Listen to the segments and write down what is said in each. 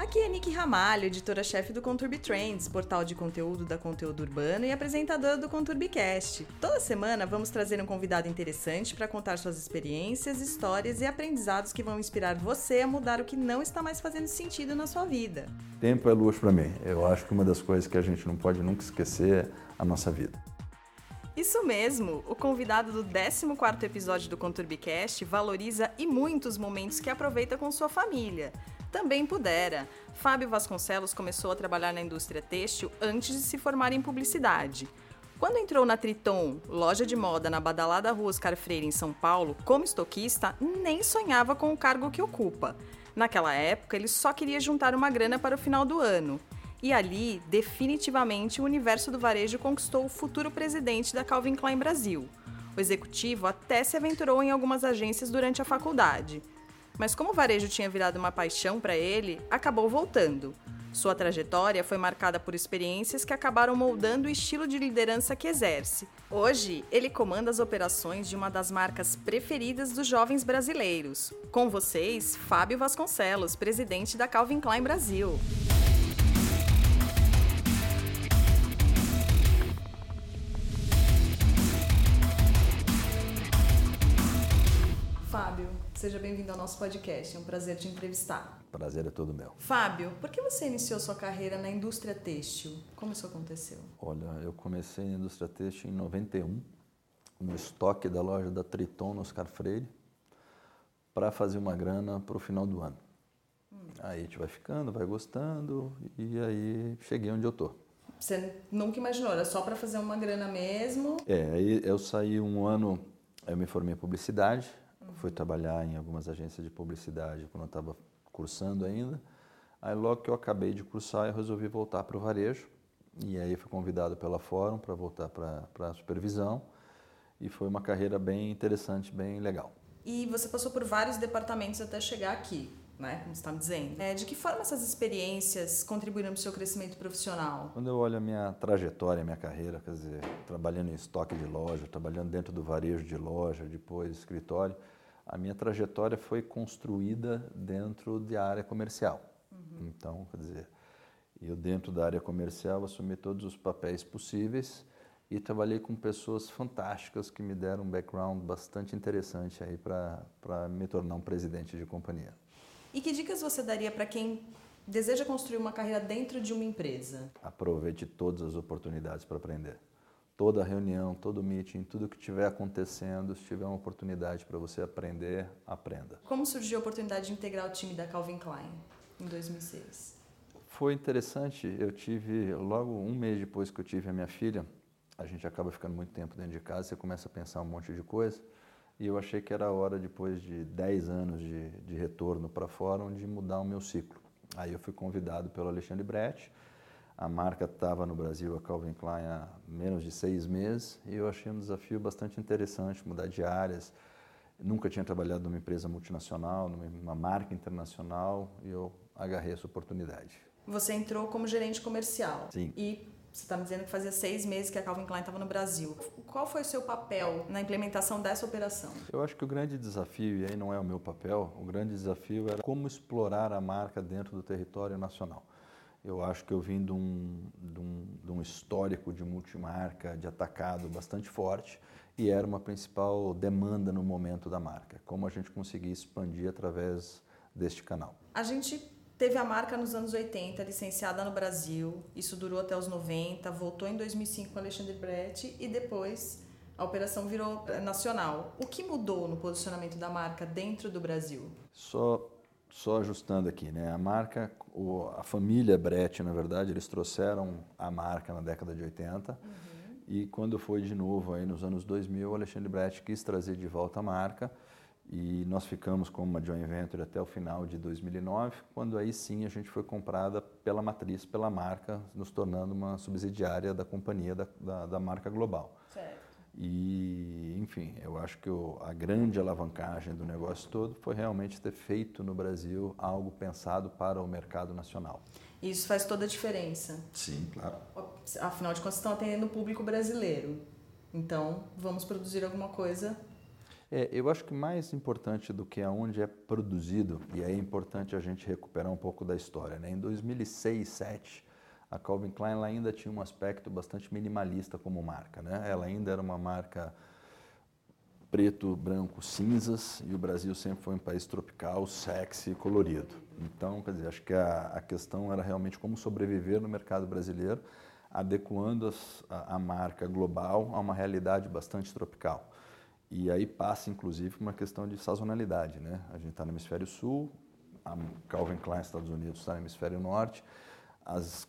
Aqui é Nick Ramalho, editora-chefe do Conturbi Trends, portal de conteúdo da Conteúdo Urbano e apresentadora do ConturbiCast. Toda semana vamos trazer um convidado interessante para contar suas experiências, histórias e aprendizados que vão inspirar você a mudar o que não está mais fazendo sentido na sua vida. Tempo é luxo para mim. Eu acho que uma das coisas que a gente não pode nunca esquecer é a nossa vida. Isso mesmo! O convidado do 14º episódio do ConturbiCast valoriza e muitos momentos que aproveita com sua família também pudera. Fábio Vasconcelos começou a trabalhar na indústria têxtil antes de se formar em publicidade. Quando entrou na Triton, loja de moda na badalada Rua Oscar Freire, em São Paulo, como estoquista, nem sonhava com o cargo que ocupa. Naquela época, ele só queria juntar uma grana para o final do ano. E ali, definitivamente, o universo do varejo conquistou o futuro presidente da Calvin Klein Brasil. O executivo até se aventurou em algumas agências durante a faculdade mas como o varejo tinha virado uma paixão para ele, acabou voltando. Sua trajetória foi marcada por experiências que acabaram moldando o estilo de liderança que exerce. Hoje, ele comanda as operações de uma das marcas preferidas dos jovens brasileiros. Com vocês, Fábio Vasconcelos, presidente da Calvin Klein Brasil. Seja bem-vindo ao nosso podcast. É um prazer te entrevistar. Prazer é todo meu. Fábio, por que você iniciou sua carreira na indústria têxtil? Como isso aconteceu? Olha, eu comecei na indústria têxtil em 91, no estoque da loja da Triton no Oscar Freire, para fazer uma grana para o final do ano. Hum. Aí a gente vai ficando, vai gostando e aí cheguei onde eu tô. Você nunca imaginou? Era só para fazer uma grana mesmo? É, aí eu saí um ano, eu me formei em publicidade, Fui trabalhar em algumas agências de publicidade quando eu estava cursando ainda. Aí logo que eu acabei de cursar, eu resolvi voltar para o varejo. E aí fui convidado pela Fórum para voltar para a supervisão. E foi uma carreira bem interessante, bem legal. E você passou por vários departamentos até chegar aqui, né? Como você está me dizendo. É, de que forma essas experiências contribuíram para o seu crescimento profissional? Quando eu olho a minha trajetória, a minha carreira, quer dizer, trabalhando em estoque de loja, trabalhando dentro do varejo de loja, depois escritório, a minha trajetória foi construída dentro da área comercial. Uhum. Então, quer dizer, eu dentro da área comercial assumi todos os papéis possíveis e trabalhei com pessoas fantásticas que me deram um background bastante interessante aí para me tornar um presidente de companhia. E que dicas você daria para quem deseja construir uma carreira dentro de uma empresa? Aproveite todas as oportunidades para aprender toda reunião, todo meeting, tudo que estiver acontecendo, se tiver uma oportunidade para você aprender, aprenda. Como surgiu a oportunidade de integrar o time da Calvin Klein em 2006? Foi interessante. Eu tive, logo um mês depois que eu tive a minha filha, a gente acaba ficando muito tempo dentro de casa, você começa a pensar um monte de coisa. E eu achei que era a hora, depois de 10 anos de, de retorno para fora, de mudar o meu ciclo. Aí eu fui convidado pelo Alexandre Brecht, a marca estava no Brasil, a Calvin Klein, há menos de seis meses e eu achei um desafio bastante interessante mudar de áreas. Nunca tinha trabalhado numa empresa multinacional, numa marca internacional e eu agarrei essa oportunidade. Você entrou como gerente comercial. Sim. E você está me dizendo que fazia seis meses que a Calvin Klein estava no Brasil. Qual foi o seu papel na implementação dessa operação? Eu acho que o grande desafio, e aí não é o meu papel, o grande desafio era como explorar a marca dentro do território nacional. Eu acho que eu vim de um, de um, de um histórico de multimarca, de atacado bastante forte e era uma principal demanda no momento da marca. Como a gente conseguia expandir através deste canal? A gente teve a marca nos anos 80, licenciada no Brasil, isso durou até os 90, voltou em 2005 com Alexandre Brecht e depois a operação virou nacional. O que mudou no posicionamento da marca dentro do Brasil? Só só ajustando aqui, né? A marca, o, a família Brett, na verdade, eles trouxeram a marca na década de 80. Uhum. E quando foi de novo aí nos anos 2000, o Alexandre Brett quis trazer de volta a marca e nós ficamos com uma joint venture até o final de 2009, quando aí sim a gente foi comprada pela matriz, pela marca, nos tornando uma subsidiária da companhia da, da, da marca global. Certo. E, enfim, eu acho que o, a grande alavancagem do negócio todo foi realmente ter feito no Brasil algo pensado para o mercado nacional. Isso faz toda a diferença. Sim, claro. Afinal de contas, estão atendendo o público brasileiro. Então, vamos produzir alguma coisa É, eu acho que mais importante do que aonde é produzido, e aí é importante a gente recuperar um pouco da história. Né? Em 2006, 2007, a Calvin Klein ainda tinha um aspecto bastante minimalista como marca. Né? Ela ainda era uma marca preto, branco, cinzas, e o Brasil sempre foi um país tropical, sexy, colorido. Então, quer dizer, acho que a, a questão era realmente como sobreviver no mercado brasileiro, adequando as, a, a marca global a uma realidade bastante tropical. E aí passa, inclusive, uma questão de sazonalidade. Né? A gente está no hemisfério sul, a Calvin Klein, Estados Unidos, está no hemisfério norte, as,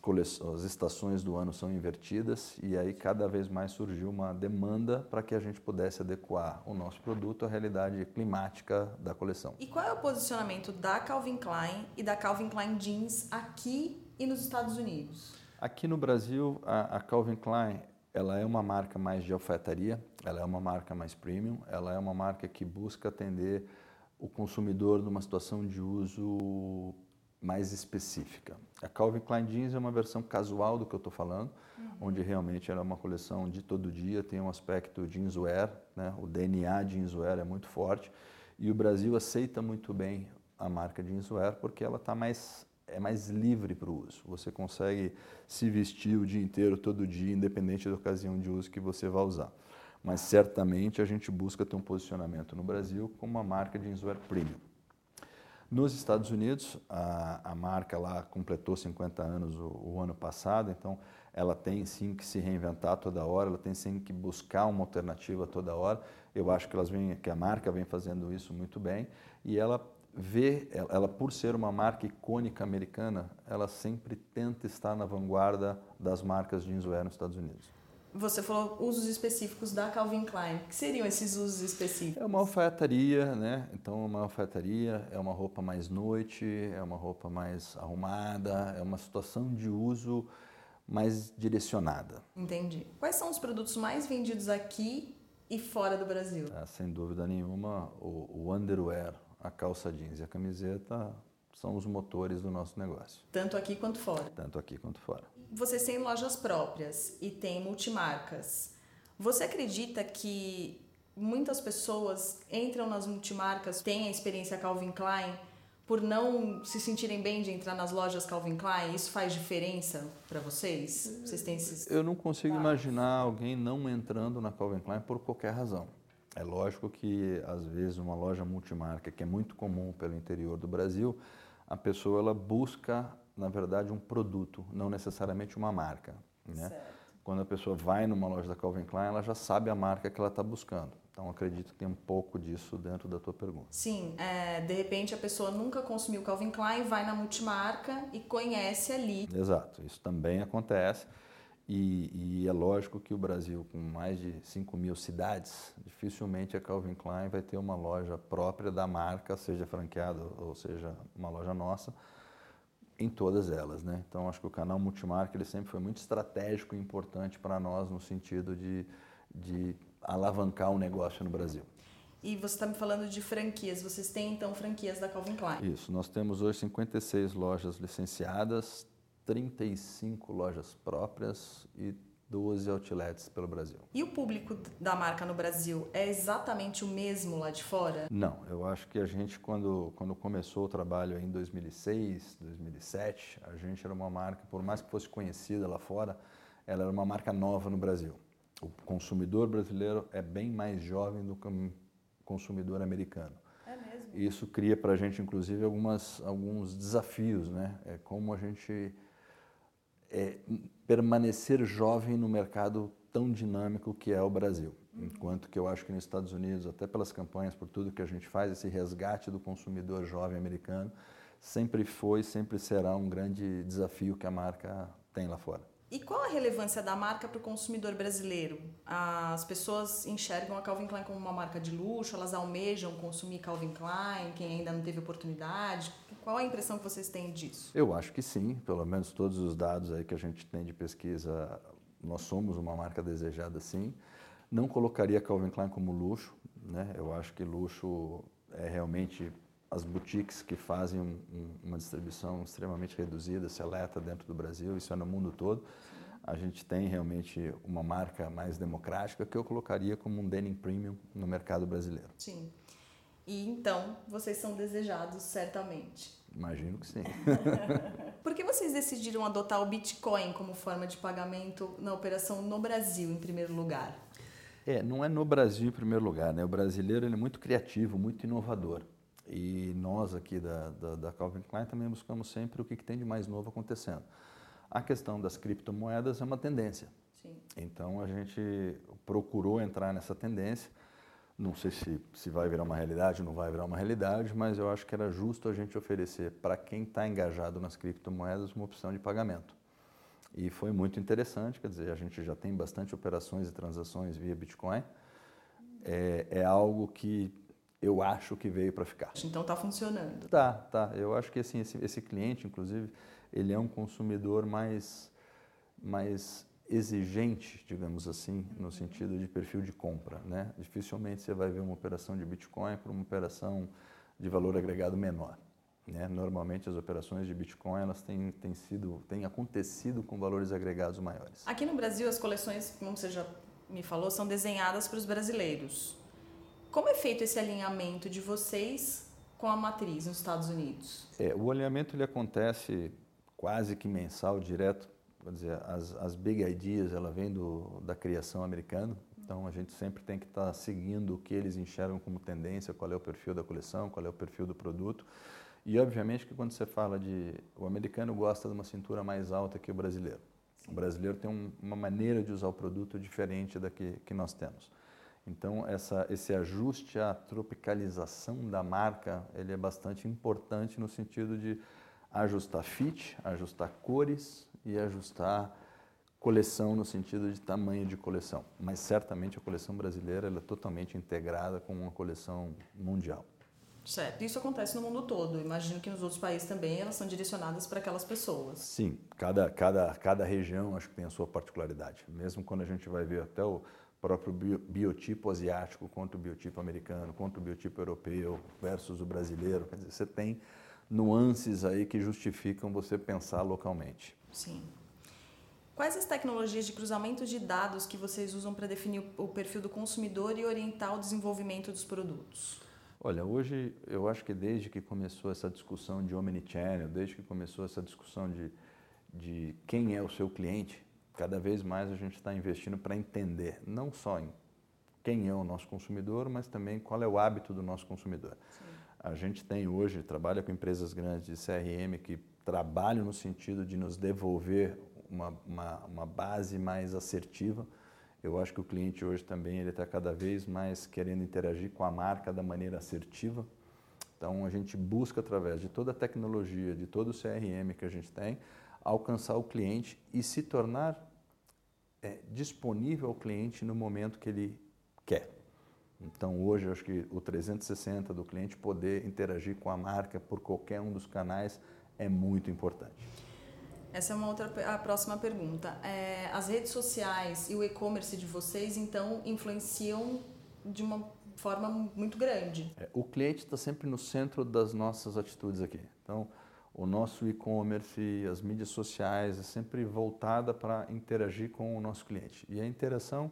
as estações do ano são invertidas e aí cada vez mais surgiu uma demanda para que a gente pudesse adequar o nosso produto à realidade climática da coleção. E qual é o posicionamento da Calvin Klein e da Calvin Klein Jeans aqui e nos Estados Unidos? Aqui no Brasil, a, a Calvin Klein ela é uma marca mais de alfaiataria, ela é uma marca mais premium, ela é uma marca que busca atender o consumidor numa situação de uso mais específica. A Calvin Klein Jeans é uma versão casual do que eu estou falando, uhum. onde realmente ela é uma coleção de todo dia, tem um aspecto jeanswear, né? o DNA jeanswear é muito forte, e o Brasil aceita muito bem a marca jeanswear porque ela está mais é mais livre para o uso. Você consegue se vestir o dia inteiro, todo dia, independente da ocasião de uso que você vai usar. Mas certamente a gente busca ter um posicionamento no Brasil como uma marca jeanswear premium. Nos Estados Unidos, a, a marca lá completou 50 anos o, o, ano passado, então ela tem sim que se reinventar toda hora, ela tem sim que buscar uma alternativa toda hora. Eu acho que, elas vêm, que a marca vem fazendo isso muito bem e ela vê, ela por ser uma marca icônica americana, ela sempre tenta estar na vanguarda das marcas jeanswear nos Estados Unidos. Você falou usos específicos da Calvin Klein. O que seriam esses usos específicos? É uma alfaiataria, né? Então, uma alfaiataria é uma roupa mais noite, é uma roupa mais arrumada, é uma situação de uso mais direcionada. Entendi. Quais são os produtos mais vendidos aqui e fora do Brasil? Ah, sem dúvida nenhuma, o, o underwear, a calça jeans e a camiseta são os motores do nosso negócio. Tanto aqui quanto fora? Tanto aqui quanto fora. Vocês têm lojas próprias e têm multimarcas. Você acredita que muitas pessoas entram nas multimarcas, têm a experiência Calvin Klein, por não se sentirem bem de entrar nas lojas Calvin Klein? Isso faz diferença para vocês? Vocês têm esses... Eu não consigo imaginar alguém não entrando na Calvin Klein por qualquer razão. É lógico que, às vezes, uma loja multimarca, que é muito comum pelo interior do Brasil, a pessoa ela busca, na verdade, um produto, não necessariamente uma marca. Né? Quando a pessoa vai numa loja da Calvin Klein, ela já sabe a marca que ela está buscando. Então, acredito que tem um pouco disso dentro da tua pergunta. Sim, é, de repente a pessoa nunca consumiu Calvin Klein, vai na multimarca e conhece ali. Exato, isso também acontece. E, e, é lógico que o Brasil, com mais de 5 mil cidades, dificilmente a Calvin Klein vai ter uma loja própria da marca, seja franqueada ou seja uma loja nossa, em todas elas. Né? Então, acho que o canal multimarca ele sempre foi muito estratégico e importante para nós no sentido de, de alavancar o negócio no Brasil. E você está me falando de franquias. Vocês têm, então, franquias da Calvin Klein? Isso. Nós temos hoje 56 lojas licenciadas, 35 lojas próprias e 12 outlets pelo Brasil. E o público da marca no Brasil é exatamente o mesmo lá de fora? Não, eu acho que a gente, quando, quando começou o trabalho em 2006, 2007, a gente era uma marca, por mais que fosse conhecida lá fora, ela era uma marca nova no Brasil. O consumidor brasileiro é bem mais jovem do que o consumidor americano. É mesmo? Isso cria para a gente, inclusive, algumas, alguns desafios, né? É como a gente é, permanecer jovem no mercado tão dinâmico que é o Brasil. Enquanto que eu acho que nos Estados Unidos, até pelas campanhas, por tudo que a gente faz, esse resgate do consumidor jovem americano, sempre foi, sempre será um grande desafio que a marca tem lá fora. E qual a relevância da marca para o consumidor brasileiro? As pessoas enxergam a Calvin Klein como uma marca de luxo, elas almejam consumir Calvin Klein, quem ainda não teve oportunidade. Qual a impressão que vocês têm disso? Eu acho que sim, pelo menos todos os dados aí que a gente tem de pesquisa, nós somos uma marca desejada sim. Não colocaria Calvin Klein como luxo, né? Eu acho que luxo é realmente as boutiques que fazem um, um, uma distribuição extremamente reduzida, seleta dentro do Brasil, isso é no mundo todo. a gente tem realmente uma marca mais democrática que eu colocaria como um denim premium no mercado brasileiro. Sim. E então, vocês são desejados certamente. Imagino que sim. Por que vocês decidiram adotar o Bitcoin como forma de pagamento na operação no Brasil, em primeiro lugar? É, não é no Brasil em primeiro lugar, né? O brasileiro ele é muito criativo, muito inovador. E nós aqui da, da, da Calvin Klein também buscamos sempre o que, que tem de mais novo acontecendo. A questão das criptomoedas é uma tendência. Sim. Então a gente procurou entrar nessa tendência. Não sei se, se vai virar uma realidade ou não vai virar uma realidade, mas eu acho que era justo a gente oferecer para quem está engajado nas criptomoedas uma opção de pagamento. E foi muito interessante, quer dizer, a gente já tem bastante operações e transações via Bitcoin. É, é algo que eu acho que veio para ficar. Então está funcionando. Tá, tá. Eu acho que assim, esse, esse cliente, inclusive, ele é um consumidor mais, mais exigente, digamos assim, no sentido de perfil de compra. Né? Dificilmente você vai ver uma operação de Bitcoin para uma operação de valor agregado menor. Né? Normalmente as operações de Bitcoin elas têm, têm, sido, têm acontecido com valores agregados maiores. Aqui no Brasil as coleções, como você já me falou, são desenhadas para os brasileiros. Como é feito esse alinhamento de vocês com a matriz nos Estados Unidos? É, o alinhamento ele acontece quase que mensal, direto. Quer dizer, as, as big ideas ela vem do, da criação americana, então a gente sempre tem que estar tá seguindo o que eles enxergam como tendência, qual é o perfil da coleção, qual é o perfil do produto. E obviamente que quando você fala de. O americano gosta de uma cintura mais alta que o brasileiro. O brasileiro tem um, uma maneira de usar o produto diferente da que, que nós temos. Então, essa, esse ajuste à tropicalização da marca, ele é bastante importante no sentido de ajustar fit, ajustar cores e ajustar coleção no sentido de tamanho de coleção. Mas certamente a coleção brasileira é totalmente integrada com uma coleção mundial. Certo. Isso acontece no mundo todo. Imagino que nos outros países também elas são direcionadas para aquelas pessoas. Sim, cada, cada, cada região acho que tem a sua particularidade. Mesmo quando a gente vai ver até o próprio biotipo asiático contra o biotipo americano, contra o biotipo europeu versus o brasileiro, quer dizer, você tem nuances aí que justificam você pensar localmente. Sim. Quais as tecnologias de cruzamento de dados que vocês usam para definir o perfil do consumidor e orientar o desenvolvimento dos produtos? Olha, hoje eu acho que desde que começou essa discussão de omnichannel, desde que começou essa discussão de, de quem é o seu cliente, cada vez mais a gente está investindo para entender não só em quem é o nosso consumidor, mas também qual é o hábito do nosso consumidor. Sim. A gente tem hoje, trabalha com empresas grandes de CRM que trabalham no sentido de nos devolver uma, uma, uma base mais assertiva eu acho que o cliente hoje também ele está cada vez mais querendo interagir com a marca da maneira assertiva. Então a gente busca através de toda a tecnologia, de todo o CRM que a gente tem, alcançar o cliente e se tornar é, disponível ao cliente no momento que ele quer. Então hoje eu acho que o 360 do cliente poder interagir com a marca por qualquer um dos canais é muito importante. Essa é uma outra a próxima pergunta. É, as redes sociais e o e-commerce de vocês então influenciam de uma forma muito grande. É, o cliente está sempre no centro das nossas atitudes aqui. Então, o nosso e-commerce, as mídias sociais é sempre voltada para interagir com o nosso cliente. E a interação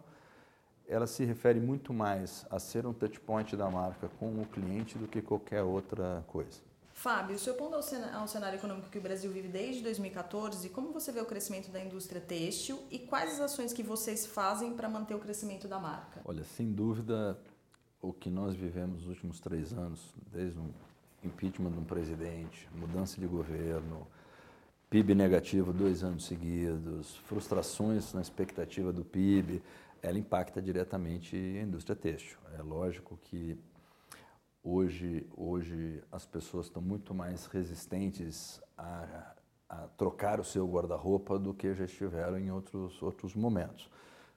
ela se refere muito mais a ser um touch point da marca com o cliente do que qualquer outra coisa. Fábio, se opondo ao cenário econômico que o Brasil vive desde 2014, como você vê o crescimento da indústria têxtil e quais as ações que vocês fazem para manter o crescimento da marca? Olha, sem dúvida, o que nós vivemos nos últimos três anos, desde o impeachment de um presidente, mudança de governo, PIB negativo dois anos seguidos, frustrações na expectativa do PIB, ela impacta diretamente a indústria têxtil. É lógico que Hoje, hoje as pessoas estão muito mais resistentes a, a trocar o seu guarda-roupa do que já estiveram em outros, outros momentos.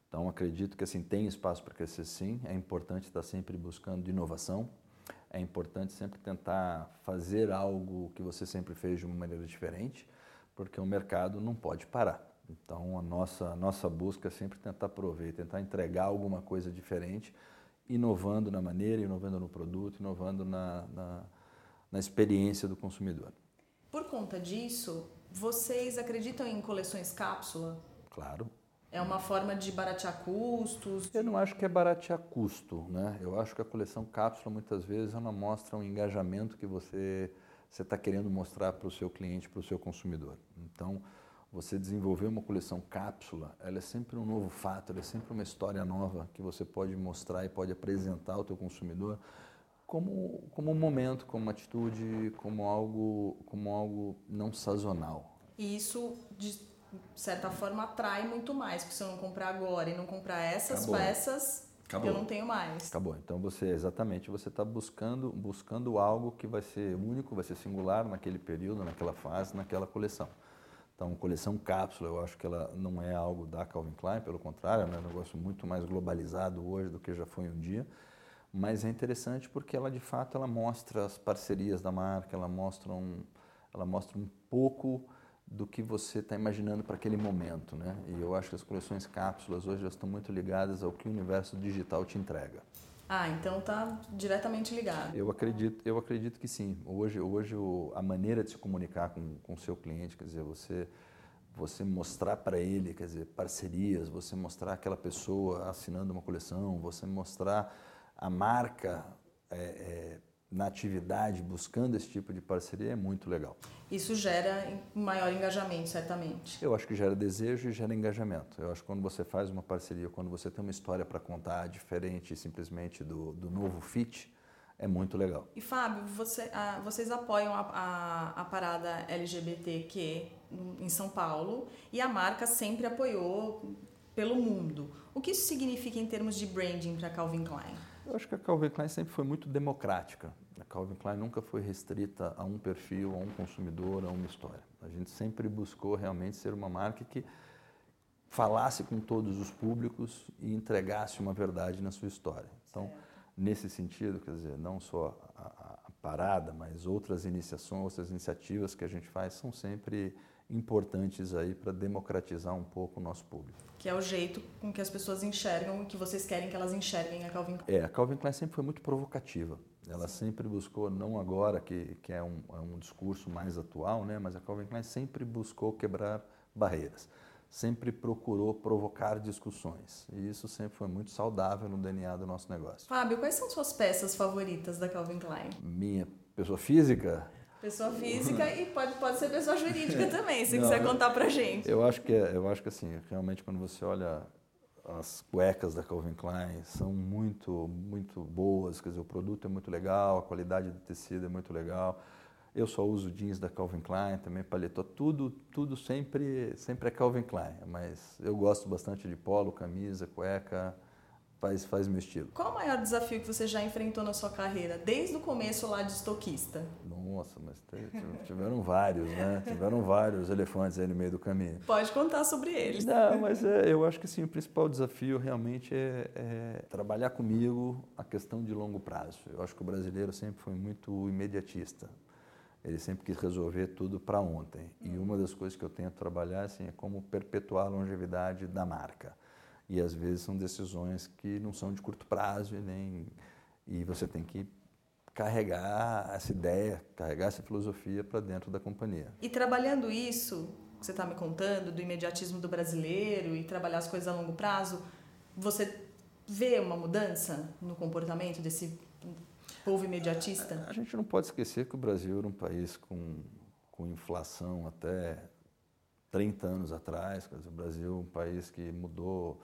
Então, acredito que assim, tem espaço para crescer sim, é importante estar sempre buscando inovação, é importante sempre tentar fazer algo que você sempre fez de uma maneira diferente, porque o mercado não pode parar. Então, a nossa, a nossa busca é sempre tentar prover, tentar entregar alguma coisa diferente, inovando na maneira, inovando no produto, inovando na, na, na experiência do consumidor. Por conta disso, vocês acreditam em coleções cápsula? Claro. É uma forma de baratear custos? Eu não acho que é baratear custo, né? Eu acho que a coleção cápsula muitas vezes ela mostra um engajamento que você você está querendo mostrar para o seu cliente, para o seu consumidor. Então, você desenvolver uma coleção cápsula, ela é sempre um novo fato, ela é sempre uma história nova que você pode mostrar e pode apresentar ao teu consumidor como, como um momento, como uma atitude, como algo, como algo não sazonal. E isso, de certa forma, atrai muito mais, porque se eu não comprar agora e não comprar essas Acabou. peças, Acabou. eu não tenho mais. Acabou. Então você exatamente você está buscando buscando algo que vai ser único, vai ser singular naquele período, naquela fase, naquela coleção. Então, coleção cápsula, eu acho que ela não é algo da Calvin Klein, pelo contrário, é um negócio muito mais globalizado hoje do que já foi um dia. Mas é interessante porque ela, de fato, ela mostra as parcerias da marca, ela mostra um, ela mostra um pouco do que você está imaginando para aquele momento, né? E eu acho que as coleções cápsulas hoje já estão muito ligadas ao que o universo digital te entrega. Ah, então tá diretamente ligado. Eu acredito, eu acredito que sim. Hoje, hoje a maneira de se comunicar com o seu cliente, quer dizer, você você mostrar para ele, quer dizer, parcerias, você mostrar aquela pessoa assinando uma coleção, você mostrar a marca é, é, na atividade, buscando esse tipo de parceria, é muito legal. Isso gera maior engajamento, certamente. Eu acho que gera desejo e gera engajamento. Eu acho que quando você faz uma parceria, quando você tem uma história para contar diferente simplesmente do, do novo fit, é muito legal. E Fábio, você, ah, vocês apoiam a, a, a, parada LGBTQ em São Paulo e a marca sempre apoiou pelo mundo. O que isso significa em termos de branding para Calvin Klein? Eu acho que a Calvin Klein sempre foi muito democrática. A Calvin Klein nunca foi restrita a um perfil, a um consumidor, a uma história. A gente sempre buscou realmente ser uma marca que falasse com todos os públicos e entregasse uma verdade na sua história. Então, certo. nesse sentido, quer dizer, não só a, a, a parada, mas outras iniciações, outras iniciativas que a gente faz são sempre importantes aí para democratizar um pouco o nosso público. Que é o jeito com que as pessoas enxergam e que vocês querem que elas enxerguem a Calvin Klein. É, a Calvin Klein sempre foi muito provocativa. Ela Sim. sempre buscou, não agora que, que é, um, é um discurso mais atual, né, mas a Calvin Klein sempre buscou quebrar barreiras. Sempre procurou provocar discussões. E isso sempre foi muito saudável no DNA do nosso negócio. Fábio, quais são suas peças favoritas da Calvin Klein? Minha pessoa física? Pessoa física e pode, pode ser pessoa jurídica também, se Não, quiser contar pra gente. Eu acho que é, eu acho que assim, realmente quando você olha as cuecas da Calvin Klein são muito muito boas, quer dizer, o produto é muito legal, a qualidade do tecido é muito legal. Eu só uso jeans da Calvin Klein, também paletó, tudo tudo sempre sempre é Calvin Klein, mas eu gosto bastante de polo, camisa, cueca, faz, faz meu estilo. Qual o maior desafio que você já enfrentou na sua carreira, desde o começo lá de estoquista? Nossa, mas tiveram vários, né? Tiveram vários elefantes aí no meio do caminho. Pode contar sobre eles. Não, mas é, eu acho que sim, o principal desafio realmente é, é trabalhar comigo a questão de longo prazo. Eu acho que o brasileiro sempre foi muito imediatista. Ele sempre quis resolver tudo para ontem. E uma das coisas que eu tento trabalhar assim, é como perpetuar a longevidade da marca. E às vezes são decisões que não são de curto prazo e nem e você tem que carregar essa ideia, carregar essa filosofia para dentro da companhia. E trabalhando isso, que você está me contando, do imediatismo do brasileiro e trabalhar as coisas a longo prazo, você vê uma mudança no comportamento desse povo imediatista? A gente não pode esquecer que o Brasil era um país com, com inflação até 30 anos atrás. O Brasil é um país que mudou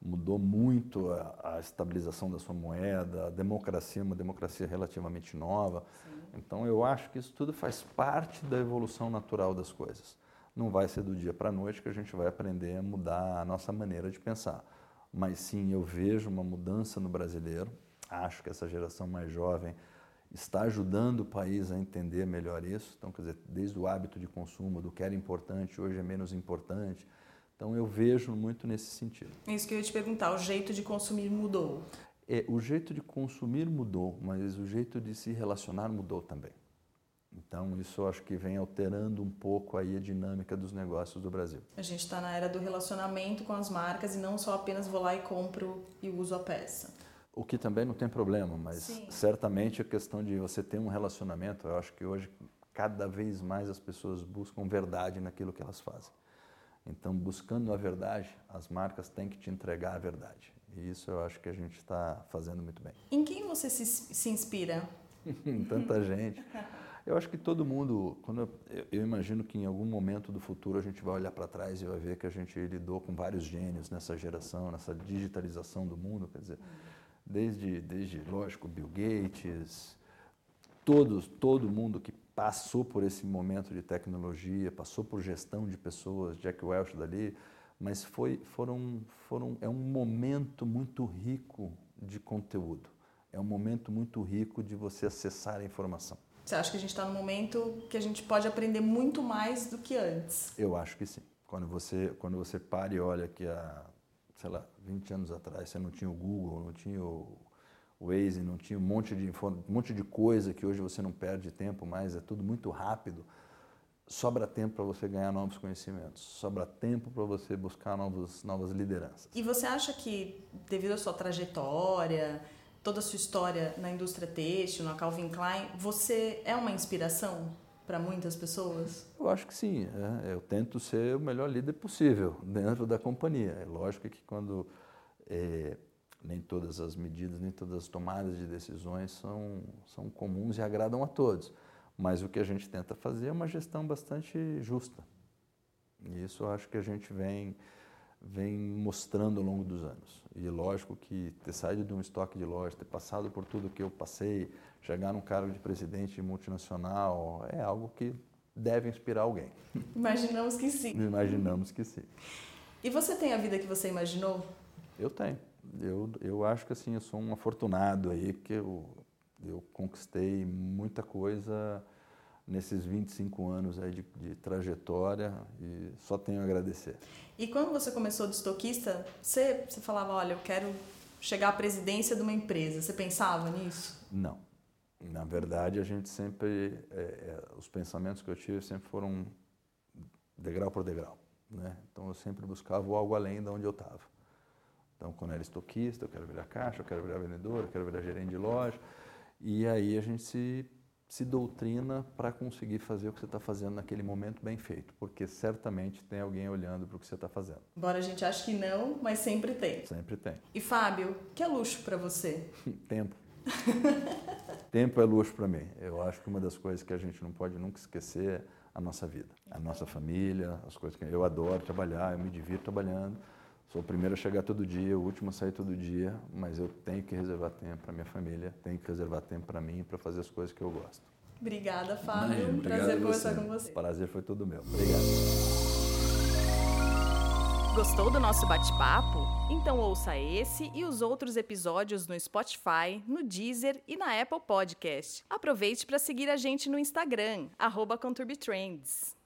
mudou muito a, a, estabilização da sua moeda, a democracia, uma democracia relativamente nova. Sim. Então eu acho que isso tudo faz parte da evolução natural das coisas. Não vai ser do dia para a noite que a gente vai aprender a mudar a nossa maneira de pensar. Mas sim, eu vejo uma mudança no brasileiro. Acho que essa geração mais jovem está ajudando o país a entender melhor isso. Então, quer dizer, desde o hábito de consumo, do que era importante, hoje é menos importante então eu vejo muito nesse sentido. É isso que eu ia te perguntar, o jeito de consumir mudou? É, o jeito de consumir mudou, mas o jeito de se relacionar mudou também. Então isso acho que vem alterando um pouco aí a dinâmica dos negócios do Brasil. A gente está na era do relacionamento com as marcas e não só apenas vou lá e compro e uso a peça. O que também não tem problema, mas Sim. certamente a questão de você ter um relacionamento, eu acho que hoje cada vez mais as pessoas buscam verdade naquilo que elas fazem. Então, buscando a verdade, as marcas têm que te entregar a verdade. E isso eu acho que a gente está fazendo muito bem. Em quem você se, se inspira? em Tanta gente. Eu acho que todo mundo, quando eu, eu, imagino que em algum momento do futuro a gente vai olhar para trás e vai ver que a gente lidou com vários gênios nessa geração, nessa digitalização do mundo, quer dizer, desde, desde lógico, Bill Gates, todos, todo mundo que passou por esse momento de tecnologia, passou por gestão de pessoas, Jack Welch dali, mas foi, foram, foram, é um momento muito rico de conteúdo. É um momento muito rico de você acessar a informação. Você acha que a gente está num momento que a gente pode aprender muito mais do que antes? Eu acho que sim. Quando você, quando você para e olha que há, sei lá, 20 anos atrás você não tinha o Google, não tinha o Waze, não tinha um monte de, um monte de coisa que hoje você não perde tempo mais, é tudo muito rápido sobra tempo para você ganhar novos conhecimentos, sobra tempo para você buscar novos, novas lideranças. E você acha que, devido à sua trajetória, toda a sua história na indústria têxtil, na Calvin Klein, você é uma inspiração para muitas pessoas? Eu acho que sim. É. Eu tento ser o melhor líder possível dentro da companhia. É lógico que quando é, nem todas as medidas, nem todas as tomadas de decisões são, são comuns e agradam a todos. Mas o que a gente tenta fazer é uma gestão bastante justa. E isso eu acho que a gente vem, vem mostrando ao longo dos anos. E lógico que ter saído de um estoque de loja, ter passado por tudo que eu passei, chegar num cargo de presidente multinacional, é algo que deve inspirar alguém. Imaginamos que sim. Imaginamos que sim. E você tem a vida que você imaginou? Eu tenho. Eu, eu acho que assim, eu sou um afortunado aí, que eu, eu conquistei muita coisa nesses 25 anos aí de, de, trajetória e só tenho a agradecer. E quando você começou de estoquista, você, você falava, olha, eu quero chegar à presidência de uma empresa. Você pensava nisso? Não. Na verdade, a gente sempre, é, é, os pensamentos que eu tive sempre foram degrau por degrau. Né? Então, eu sempre buscava algo além de onde eu estava. Então, quando eu era estoquista, eu quero virar caixa, eu quero virar vendedor, eu quero virar gerente de loja. E aí a gente se, se doutrina para conseguir fazer o que você está fazendo naquele momento bem feito, porque certamente tem alguém olhando para o que você está fazendo. Embora a gente ache que não, mas sempre tem. Sempre tem. E Fábio, que é luxo para você? Tempo. Tempo é luxo para mim. Eu acho que uma das coisas que a gente não pode nunca esquecer é a nossa vida, a nossa família, as coisas que eu adoro trabalhar, eu me divirto trabalhando Sou o primeiro a chegar todo dia, o último a sair todo dia, mas eu tenho que reservar tempo para minha família, tenho que reservar tempo para mim, para fazer as coisas que eu gosto. Obrigada, Fábio. Imagina, Prazer conversar com você. Prazer foi todo meu. Obrigado. Gostou do nosso bate-papo? Então ouça esse e os outros episódios no Spotify, no Deezer e na Apple Podcast. Aproveite para seguir a gente no Instagram, arroba ConturbiTrends.